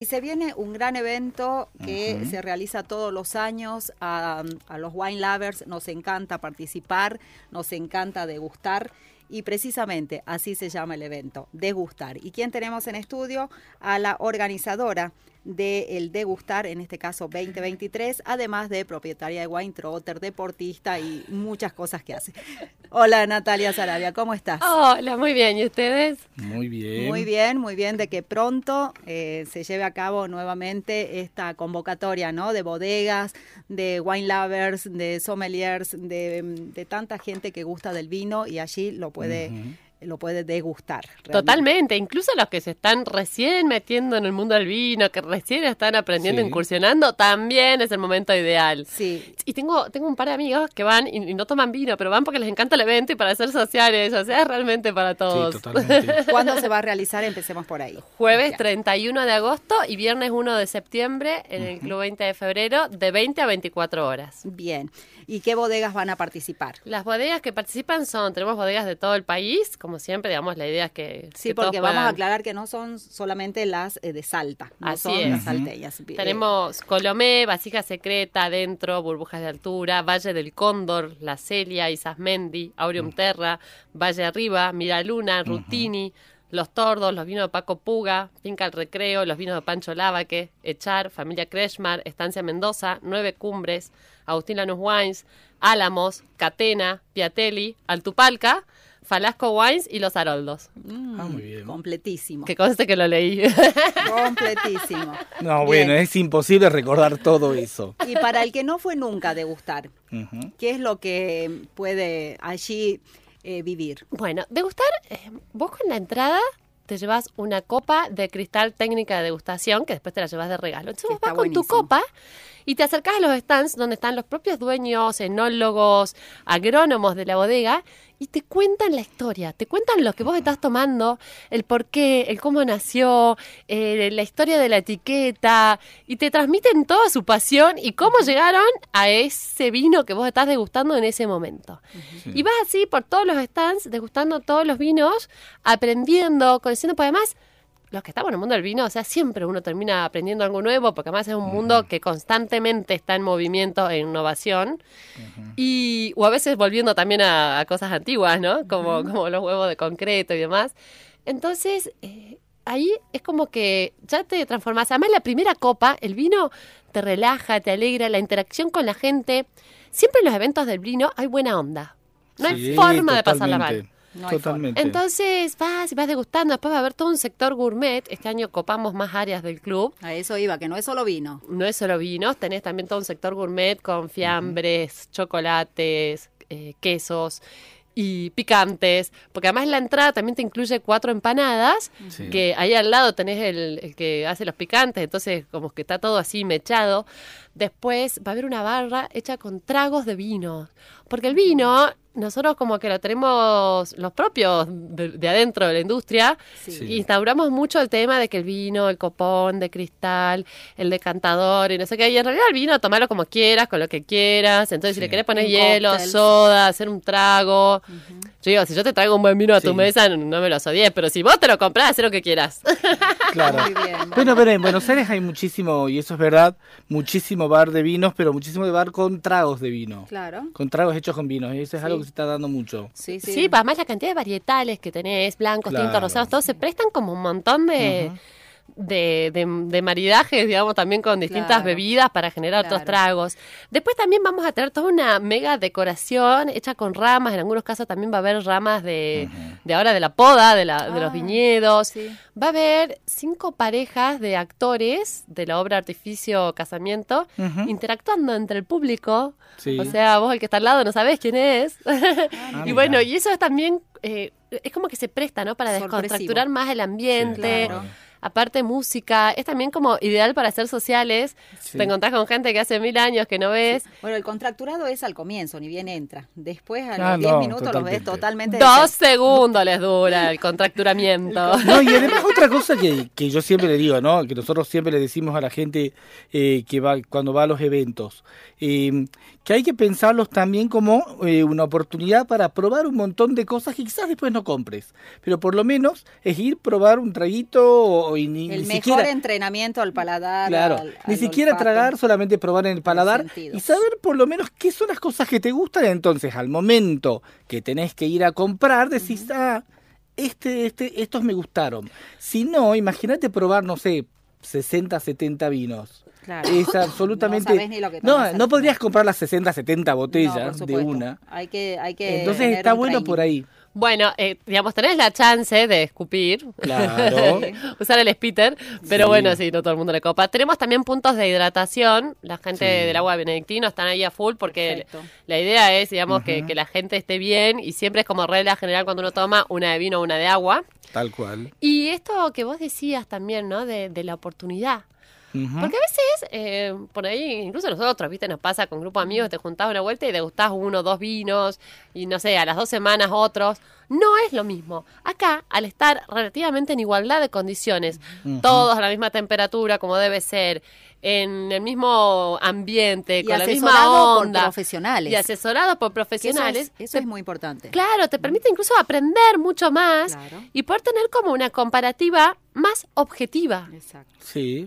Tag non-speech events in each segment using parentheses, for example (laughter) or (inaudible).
Y se viene un gran evento que se realiza todos los años. A, a los wine lovers nos encanta participar, nos encanta degustar. Y precisamente así se llama el evento, degustar. ¿Y quién tenemos en estudio? A la organizadora del degustar, en este caso 2023, además de propietaria de Wine Trotter, deportista y muchas cosas que hace. Hola Natalia Sarabia, ¿cómo estás? Hola, muy bien. ¿Y ustedes? Muy bien. Muy bien, muy bien, de que pronto eh, se lleve a cabo nuevamente esta convocatoria, ¿no? De bodegas, de wine lovers, de sommeliers, de, de tanta gente que gusta del vino y allí lo puede, lo puede degustar. realmente. Totalmente. Incluso los que se están recién metiendo en el mundo del vino, que recién están aprendiendo, Sí. incursionando, también es el momento ideal. Sí, Y tengo, tengo un par de amigos que van y, y no toman vino, pero van porque les encanta el evento y para hacer sociales. O sea, es realmente para Sí, todos. totalmente. (laughs) ¿cuándo se va a realizar? Empecemos por ahí. Jueves Ya. 31 de agosto y viernes 1 de septiembre en el Club 20 de febrero de 20 a 24 horas. Bien. ¿Y qué bodegas van a participar? Las bodegas que participan son, tenemos bodegas de todo el país, como siempre, digamos, la idea es que... Sí, que todos porque vamos a aclarar que no son solamente las eh, de Salta, no Así son es. las salteñas. Eh, Tenemos Colomé, Vasija Secreta, Adentro, Burbujas de Altura, Valle del Cóndor, La Celia, Isasmendi, Aureum Terra, Valle Arriba, Miraluna, Rutini, Los Tordos, los vinos de Paco Puga, Finca El Recreo, los vinos de Pancho Lavaque, Echar, Familia Kreshmar, Estancia Mendoza, Nueve Cumbres, Agustín Lanús Wines, Álamos, Catena, Piatelli, Altupalca, Falasco Wines y Los Haroldos. Mm, Ah, muy bien. Completísimo. Que conste que lo leí. (laughs) Completísimo. No, Bien. bueno, es imposible recordar todo eso. Y para el que no fue nunca a degustar. ¿qué es lo que puede allí eh, vivir? Bueno, degustar, eh, vos con la entrada te llevas una copa de cristal técnica de degustación que después te la llevas de regalo. Entonces vos vas con tu copa y te acercás a los stands donde están los propios dueños, enólogos, agrónomos de la bodega y te cuentan la historia, te cuentan lo que vos estás tomando, el por qué, el cómo nació, eh, la historia de la etiqueta y te transmiten toda su pasión y cómo llegaron a ese vino que vos estás degustando en ese momento. Y vas así por todos los stands, degustando todos los vinos, aprendiendo, conociendo, porque además, los que estamos en el mundo del vino, o sea, siempre uno termina aprendiendo algo nuevo, porque además es un mundo que constantemente está en movimiento e innovación, y, o a veces volviendo también a, a cosas antiguas, ¿no? Como, como los huevos de concreto y demás. Entonces, eh, ahí es como que ya te transformas. Además, la primera copa, el vino te relaja, te alegra, la interacción con la gente. Siempre en los eventos del vino hay buena onda. No hay forma de pasarla mal. Totalmente, No hay totalmente. Entonces vas y vas degustando, después va a haber todo un sector gourmet. Este año copamos más áreas del club. A eso iba, que no es solo vino. No es solo vinos, tenés también todo un sector gourmet con fiambres, chocolates, eh, quesos y picantes, porque además la entrada también te incluye cuatro empanadas, Sí. que ahí al lado tenés el, el que hace los picantes, entonces como que está todo así mechado. Después va a haber una barra hecha con tragos de vino, porque el vino nosotros como que lo tenemos los propios de, de adentro de la industria, Sí. instauramos mucho el tema de que el vino, el copón de cristal, el decantador y no sé qué, y en realidad el vino tomalo como quieras, con lo que quieras, entonces si le querés poner Un hielo, cóctel. soda, hacer un trago, yo digo, si yo te traigo un buen vino a tu Sí. mesa, no me lo odies, pero si vos te lo comprás, haz lo que quieras. (laughs) Claro. Muy bien. Bueno, pero en Buenos Aires hay muchísimo, y eso es verdad, muchísimo bar de vinos, pero muchísimo de bar con tragos de vino. Claro. Con tragos hechos con vinos. Y eso es Sí. algo que se está dando mucho. Sí, sí. Sí, además la cantidad de varietales que tenés, blancos, Claro. tintos, rosados, todos se prestan como un montón de, de, de- de maridajes, digamos, también con distintas Claro. bebidas para generar otros tragos. Después también vamos a tener toda una mega decoración hecha con ramas, en algunos casos también va a haber ramas de, de ahora de la poda, de, la, de los Ah, viñedos. sí. Va a haber cinco parejas de actores de la obra Artificio Casamiento interactuando entre el público. Sí. O sea, vos el que está al lado no sabés quién es. Ah, (laughs) y mira. bueno, y eso es también, eh, es como que se presta, ¿no? Para descontracturar más el ambiente. Claro. Aparte música, es también como ideal para hacer sociales. Sí. Te encontrás con gente que hace mil años que no ves. Bueno, el contracturado es al comienzo, ni bien entra. Después, a los Ah, 10 no, minutos, los ves totalmente. totalmente. Dos segundos les dura el contracturamiento. (laughs) No, y además otra cosa que, que yo siempre le digo, ¿no? Que nosotros siempre le decimos a la gente eh, que va cuando va a los eventos, eh, que hay que pensarlos también como eh, una oportunidad para probar un montón de cosas que quizás después no compres, pero por lo menos es ir probar un traguito o, y ni, El ni mejor siquiera entrenamiento al paladar. Claro, al- ni siquiera olfato. tragar, solamente probar en el paladar y saber por lo menos qué son las cosas que te gustan. Entonces, al momento que tenés que ir a comprar, decís, ah, este, este, estos me gustaron. Si no, imagínate probar, no sé, 60, 70 vinos. Claro. Es (laughs) absolutamente. No sabés ni lo que no, no podrías comprar las 60, 70 No, botellas de una. Hay que, hay que Entonces está bueno por ahí. Bueno, eh, digamos, tenés la chance de escupir. Claro. (laughs) Usar el spitter, pero Sí. bueno, sí, no todo el mundo le copa. Tenemos también puntos de hidratación. La gente Sí. del agua benedictino están ahí a full porque Perfecto. la idea es, digamos, que, que la gente esté bien y siempre es como regla general cuando uno toma una de vino o una de agua. Tal cual. Y esto que vos decías también, ¿no? De, de la oportunidad. Porque a veces, eh, por ahí, incluso nosotros, ¿viste? Nos pasa con grupo de amigos, te juntás una vuelta y degustás uno o dos vinos, y no sé, a las dos semanas otros. No es lo mismo. Acá, al estar relativamente en igualdad de condiciones, todos a la misma temperatura, como debe ser, en el mismo ambiente, Y con la misma asesorado por onda. profesionales. Y asesorados por Que eso profesionales. es, eso te- es muy importante. Claro, te permite incluso aprender mucho más Claro. y poder tener como una comparativa más objetiva. Exacto. Sí.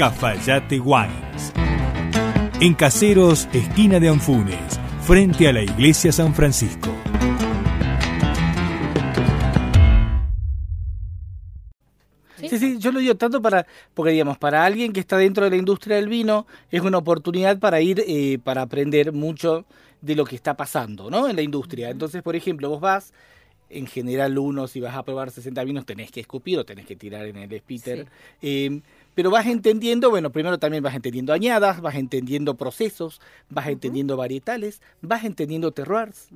Cafayate Wines. En Caseros, esquina de Anfunes, frente a la iglesia San Francisco. Sí, sí, yo lo digo tanto para, porque digamos, para alguien que está dentro de la industria del vino, es una oportunidad para ir, eh, para aprender mucho de lo que está pasando, ¿no? En la industria. Entonces, por ejemplo, vos vas, en general uno, si vas a probar 60 vinos, tenés que escupir o tenés que tirar en el spitter. Eh, pero vas entendiendo, bueno, primero también vas entendiendo añadas, vas entendiendo procesos, vas entendiendo varietales, vas entendiendo terroirs.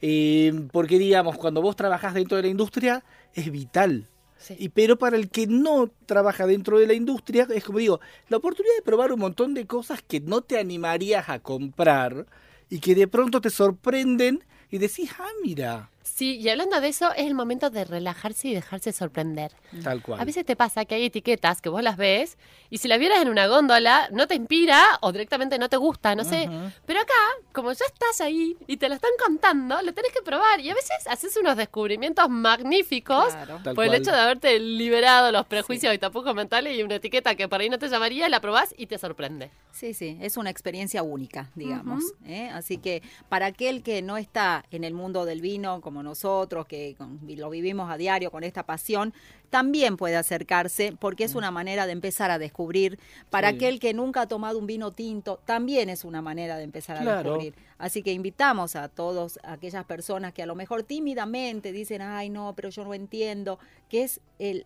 Eh, porque, digamos, cuando vos trabajás dentro de la industria, es vital. Sí. Y pero para el que no trabaja dentro de la industria, es como digo, la oportunidad de probar un montón de cosas que no te animarías a comprar y que de pronto te sorprenden y decís, ah, mira, Sí, y hablando de eso, es el momento de relajarse y dejarse sorprender. tal cual. A veces te pasa que hay etiquetas que vos las ves y si las vieras en una góndola no te inspira o directamente no te gusta, no sé. Pero acá, como ya estás ahí y te lo están contando, lo tenés que probar y a veces haces unos descubrimientos magníficos Claro. Tal por el cual. hecho de haberte liberado los prejuicios y tapujos mentales y una etiqueta que por ahí no te llamaría, la probás y te sorprende. Sí, sí, es una experiencia única, digamos. ¿eh? Así que para aquel que no está en el mundo del vino, como como nosotros, que con- lo vivimos a diario con esta pasión, también puede acercarse porque es una manera de empezar a descubrir. Para Sí. aquel que nunca ha tomado un vino tinto, también es una manera de empezar a Claro. descubrir. Así que invitamos a todos aquellas personas que a lo mejor tímidamente dicen, ay no, pero yo no entiendo, que es el-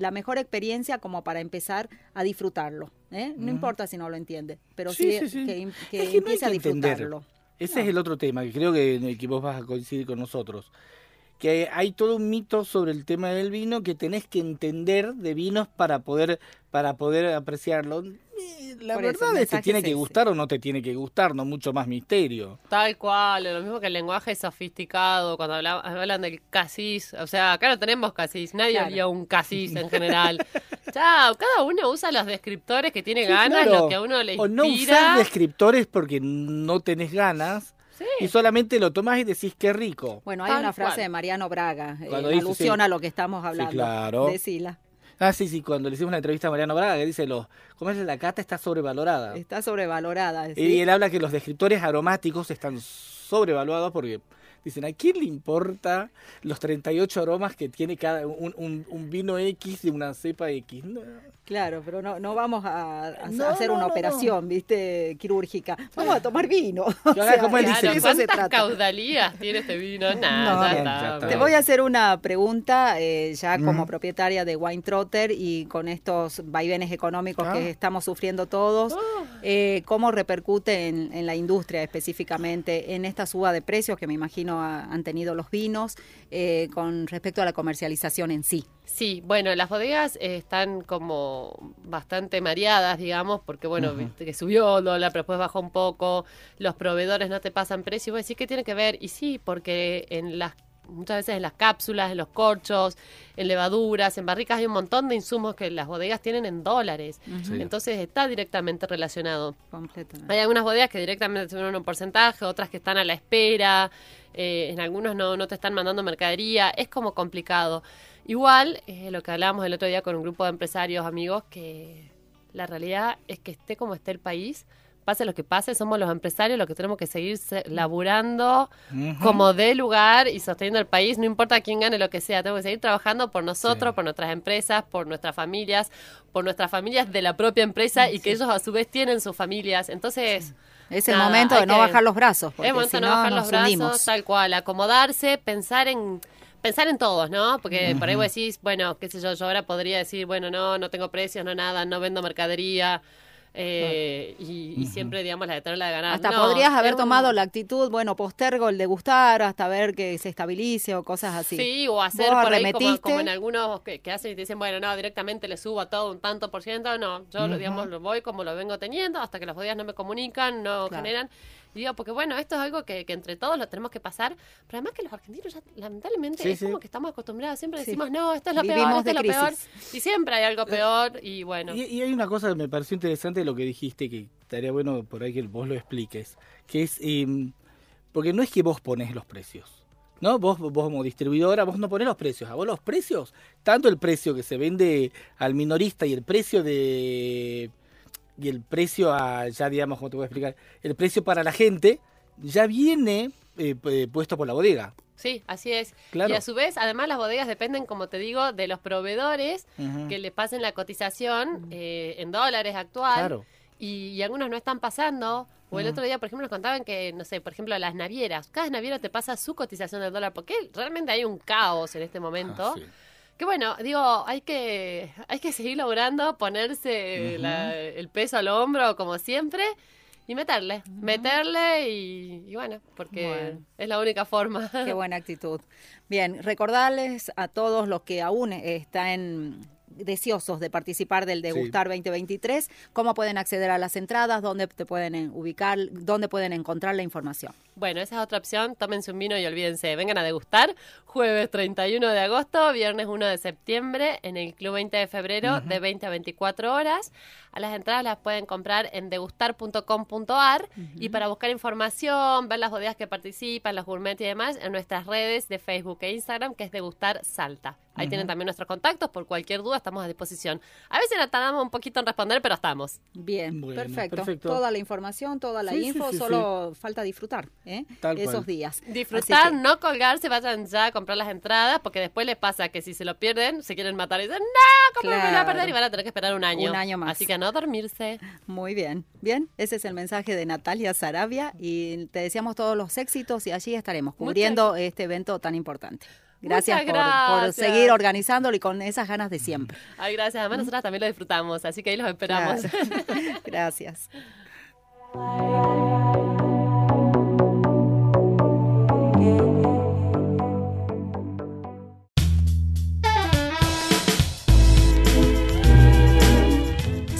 la mejor experiencia como para empezar a disfrutarlo. ¿eh? No importa si no lo entiende, pero sí, Sí, sí, sí. que, que Es que no hay empiece a entender. Ese es el otro tema, que creo que, que vos vas a coincidir con nosotros. Que hay todo un mito sobre el tema del vino que tenés que entender de vinos para poder, para poder apreciarlo. La Por eso, el verdad es que tiene es que ese. gustar o no te tiene que gustar, no mucho más misterio. Tal cual, lo mismo que el lenguaje sofisticado, cuando habla- hablan del casis, o sea, acá no tenemos casis, nadie Claro. haría un casis en (laughs) general. Chao, cada uno usa los descriptores que tiene Sí, ganas, claro. lo que a uno le O no inspira. usás descriptores porque no tenés ganas Sí. y solamente lo tomás y decís qué rico. Bueno, hay Tal una frase cual. de Mariano Braga, eh, Cuando en dice, alusión sí. a lo que estamos hablando. claro. Decila. Ah, sí, sí, cuando le hicimos una entrevista a Mariano Braga, que dice, los, ¿cómo es? La cata está sobrevalorada. Está sobrevalorada. ¿sí? Y él habla que los descriptores aromáticos están sobrevaluados porque dicen, ¿a quién le importa los 38 aromas que tiene cada un, un- un vino X de una cepa X? No. Claro, pero no, no vamos a, a No, hacer no, una no, no. operación, ¿viste? Quirúrgica. Vamos a tomar vino. O como él dice, se ¿cuántas trata. caudalías tiene este vino? Nada, bien, está. Te voy a hacer una pregunta, eh, ya como propietaria de Wine Trotter y con estos vaivenes económicos Ah. que estamos sufriendo todos, eh, ¿cómo repercute en, en la industria específicamente en esta suba de precios que me imagino ha- han tenido los vinos eh, con respecto a la comercialización en sí? Sí, bueno, las bodegas eh, están como bastante mareadas, digamos, porque bueno, que subió el dólar, pero después bajó un poco, los proveedores no te pasan precio, y vos decís, ¿qué tiene que ver? Y sí, porque en las muchas veces en las cápsulas, en los corchos, en levaduras, en barricas hay un montón de insumos que las bodegas tienen en dólares. Sí. Entonces está directamente relacionado. Completamente. Hay algunas bodegas que directamente te un porcentaje, otras que están a la espera, eh, en algunos no, no te están mandando mercadería, es como complicado. Igual, eh, lo que hablábamos el otro día con un grupo de empresarios, amigos, que la realidad es que esté como esté el país, pase lo que pase, somos los empresarios los que tenemos que seguir se- laburando como de lugar y sosteniendo el país, no importa quién gane lo que sea, tenemos que seguir trabajando por nosotros, Sí. por nuestras empresas, por nuestras familias, por nuestras familias de la propia empresa y que ellos a su vez tienen sus familias. Entonces, Es el Nada, momento de no que- bajar los brazos, es momento si de no no bajar los brazos, tal cual, acomodarse, pensar en pensar en todos, ¿no? Porque por ahí vos decís, bueno, qué sé yo, yo ahora podría decir, bueno, no, no tengo precios, no nada, no vendo mercadería, eh, y, y siempre, digamos, la de tener la de ganar. Hasta No, podrías haber un- tomado la actitud, bueno, postergo el degustar hasta ver que se estabilice o cosas así. Sí, o hacer por ahí como, como en algunos que, que hacen y te dicen, bueno, no, directamente le subo a todo un tanto por ciento. No, yo, lo, digamos, lo voy como lo vengo teniendo hasta que las bodegas no me comunican, no Claro. generan. Y digo, porque bueno, esto es algo que, que entre todos lo tenemos que pasar. Pero además que los argentinos ya, lamentablemente, Sí, es sí. como que estamos acostumbrados. Siempre decimos, no, esto es lo Vivimos peor, esto es lo peor. Y siempre hay algo peor. Y bueno, Y, y hay una cosa que me pareció interesante de lo que dijiste, que estaría bueno por ahí que vos lo expliques, que es, em, porque no es que vos pones los precios, ¿no? Vos, vos como distribuidora, vos no pones los precios, a vos los precios, tanto el precio que se vende al minorista y el precio de... y el precio a, ya digamos, ¿cómo te voy a explicar? El precio para la gente ya viene eh, pu- puesto por la bodega. sí, así es. Claro. Y a su vez, además, las bodegas dependen, como te digo, de los proveedores que le pasen la cotización eh, en dólares actual. Claro. y, y algunos no están pasando. O el otro día, por ejemplo, nos contaban que, no sé, por ejemplo, las navieras. Cada naviera te pasa su cotización del dólar, porque realmente hay un caos en este momento. Ah, sí. Que bueno, digo, hay que, hay que seguir logrando ponerse la- el peso al hombro, como siempre, y meterle. Meterle y, y bueno, porque Bueno. es la única forma. Qué buena actitud. Bien, recordarles a todos los que aún están deseosos de participar del Degustar 2023, cómo pueden acceder a las entradas, dónde te pueden eh, ubicar, dónde pueden encontrar la información. Bueno, esa es otra opción. Tómense un vino y olvídense. Vengan a degustar. Jueves 31 de agosto, viernes 1 de septiembre, en el Club 20 de febrero, de 20 a 24 horas. A las entradas las pueden comprar en degustar.com.ar. Y para buscar información, ver las bodegas que participan, los gourmet y demás, en nuestras redes de Facebook e Instagram, que es Degustar Salta. Ahí tienen también nuestros contactos. Por cualquier duda, estamos a disposición. A veces nos tardamos un poquito en responder, pero estamos. Bien, Bueno, perfecto. perfecto. Toda la información, toda la Sí, info, sí, solo falta disfrutar ¿eh? Tal esos cual. días. Disfrutar, que- no colgarse, vayan ya a comprar las entradas, porque después les pasa que si se lo pierden, se quieren matar y dicen, no, ¿cómo me lo voy a Claro. perder? Y van a tener que esperar un año. Un año más. Así que no dormirse. Muy bien, bien, ese es el mensaje de Natalia Sarabia y te deseamos todos los éxitos y allí estaremos cubriendo este evento tan importante. Gracias, por- seguir organizándolo y con esas ganas de siempre. Ay, gracias. Además, nosotras también lo disfrutamos, así que ahí los esperamos. Claro. Gracias. (laughs) (laughs)